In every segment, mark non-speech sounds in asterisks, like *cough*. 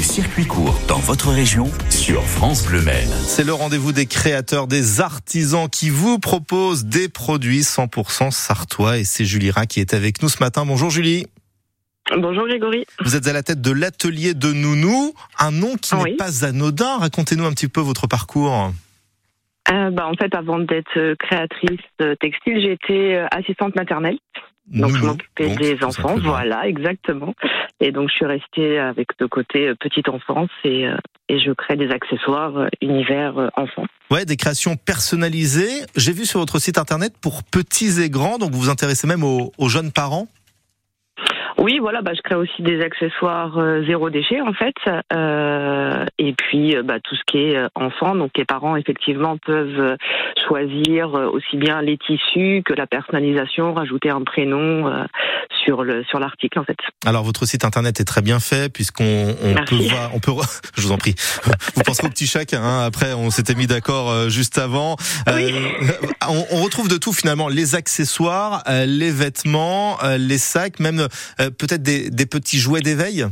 les circuits courts dans votre région sur France Bleu Maine. C'est le rendez-vous des créateurs, des artisans qui vous proposent des produits 100% sartois et c'est Julie Ra qui est avec nous ce matin. Bonjour Julie. Bonjour Grégory. Vous êtes à la tête de l'atelier de Nounou, un nom qui n'est pas anodin. Racontez-nous un petit peu votre parcours. Euh, bah, en fait, avant d'être créatrice textile, j'étais euh, assistante maternelle. Donc, je m'occupais des enfants, voilà, exactement. Et donc, je suis restée avec le côté euh, petite enfance et, et je crée des accessoires univers enfants. Ouais, des créations personnalisées. J'ai vu sur votre site internet pour petits et grands, donc vous vous intéressez même aux, aux jeunes parents oui, voilà, bah, je crée aussi des accessoires euh, zéro déchet en fait, euh, et puis euh, bah, tout ce qui est enfant. Donc les parents effectivement peuvent choisir aussi bien les tissus que la personnalisation, rajouter un prénom sur le sur l'article en fait. Alors votre site internet est très bien fait puisqu'on on peut voir, on peut, *laughs* je vous en prie, vous pensez au petit chèque. Hein, après, on s'était mis d'accord juste avant. Oui. on, on, retrouve de tout finalement, les accessoires, les vêtements, les sacs, même peut-être des, des petits jouets d'éveil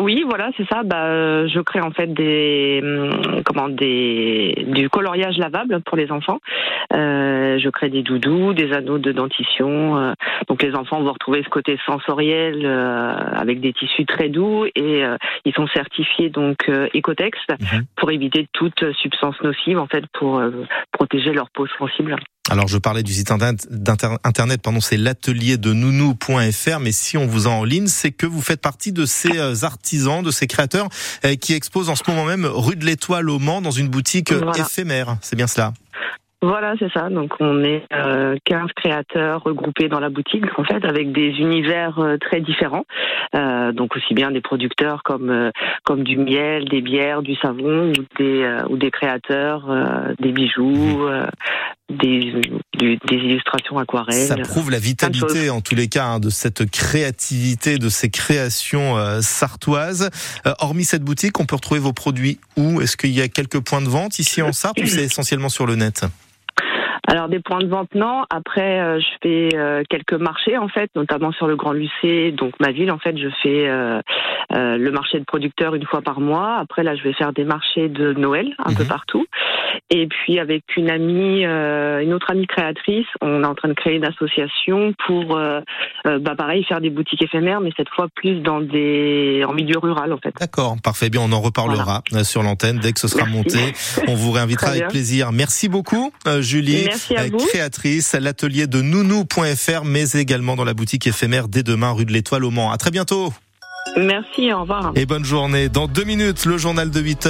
oui, voilà, c'est ça. Bah, euh, je crée en fait des hum, comment des du coloriage lavable pour les enfants. Euh, je crée des doudous, des anneaux de dentition. Euh, donc les enfants vont retrouver ce côté sensoriel euh, avec des tissus très doux et ils sont certifiés donc Ecotex mhm. pour éviter toute substance nocive en fait pour protéger leur peau sensible. Alors je parlais du site internet, pardon, c'est l'atelier de nounou.fr, mais si on vous a en ligne, c'est que vous faites partie de ces euh, artisans, de ces créateurs euh, qui exposent en ce moment même rue de l'Étoile au Mans dans une boutique euh, éphémère. C'est bien cela voilà, c'est ça. Donc on est euh, 15 créateurs regroupés dans la boutique, en fait, avec des univers euh, très différents. Euh, donc aussi bien des producteurs comme comme du miel, des bières, du savon, ou des ou des créateurs, des bijoux, des, des, illustrations aquarelles. Ça prouve la vitalité, en tous les cas, hein, de cette créativité, de ces créations sartoises. hormis cette boutique, on peut retrouver vos produits où? Est-ce qu'il y a quelques points de vente ici en Sarthe ou c'est essentiellement sur le net? Alors des points de vente non. Après euh, je fais euh, quelques marchés en fait, notamment sur le Grand Lucé, donc ma ville en fait. Je fais euh, le marché de producteurs une fois par mois. Après là je vais faire des marchés de Noël un peu mhm. partout. Et puis avec une amie, une autre amie créatrice, on est en train de créer une association pour bah pareil faire des boutiques éphémères, mais cette fois plus dans des en milieu rural en fait. D'accord, parfait. Bien on en reparlera sur l'antenne dès que ce sera monté. On vous réinvitera avec plaisir. Merci beaucoup Julie. Euh, créatrice à l'atelier de nounou.fr, mais également dans la boutique éphémère dès demain, rue de l'Étoile au Mans. À très bientôt. Merci, au revoir. Et bonne journée. Dans deux minutes, le journal de 8 heures.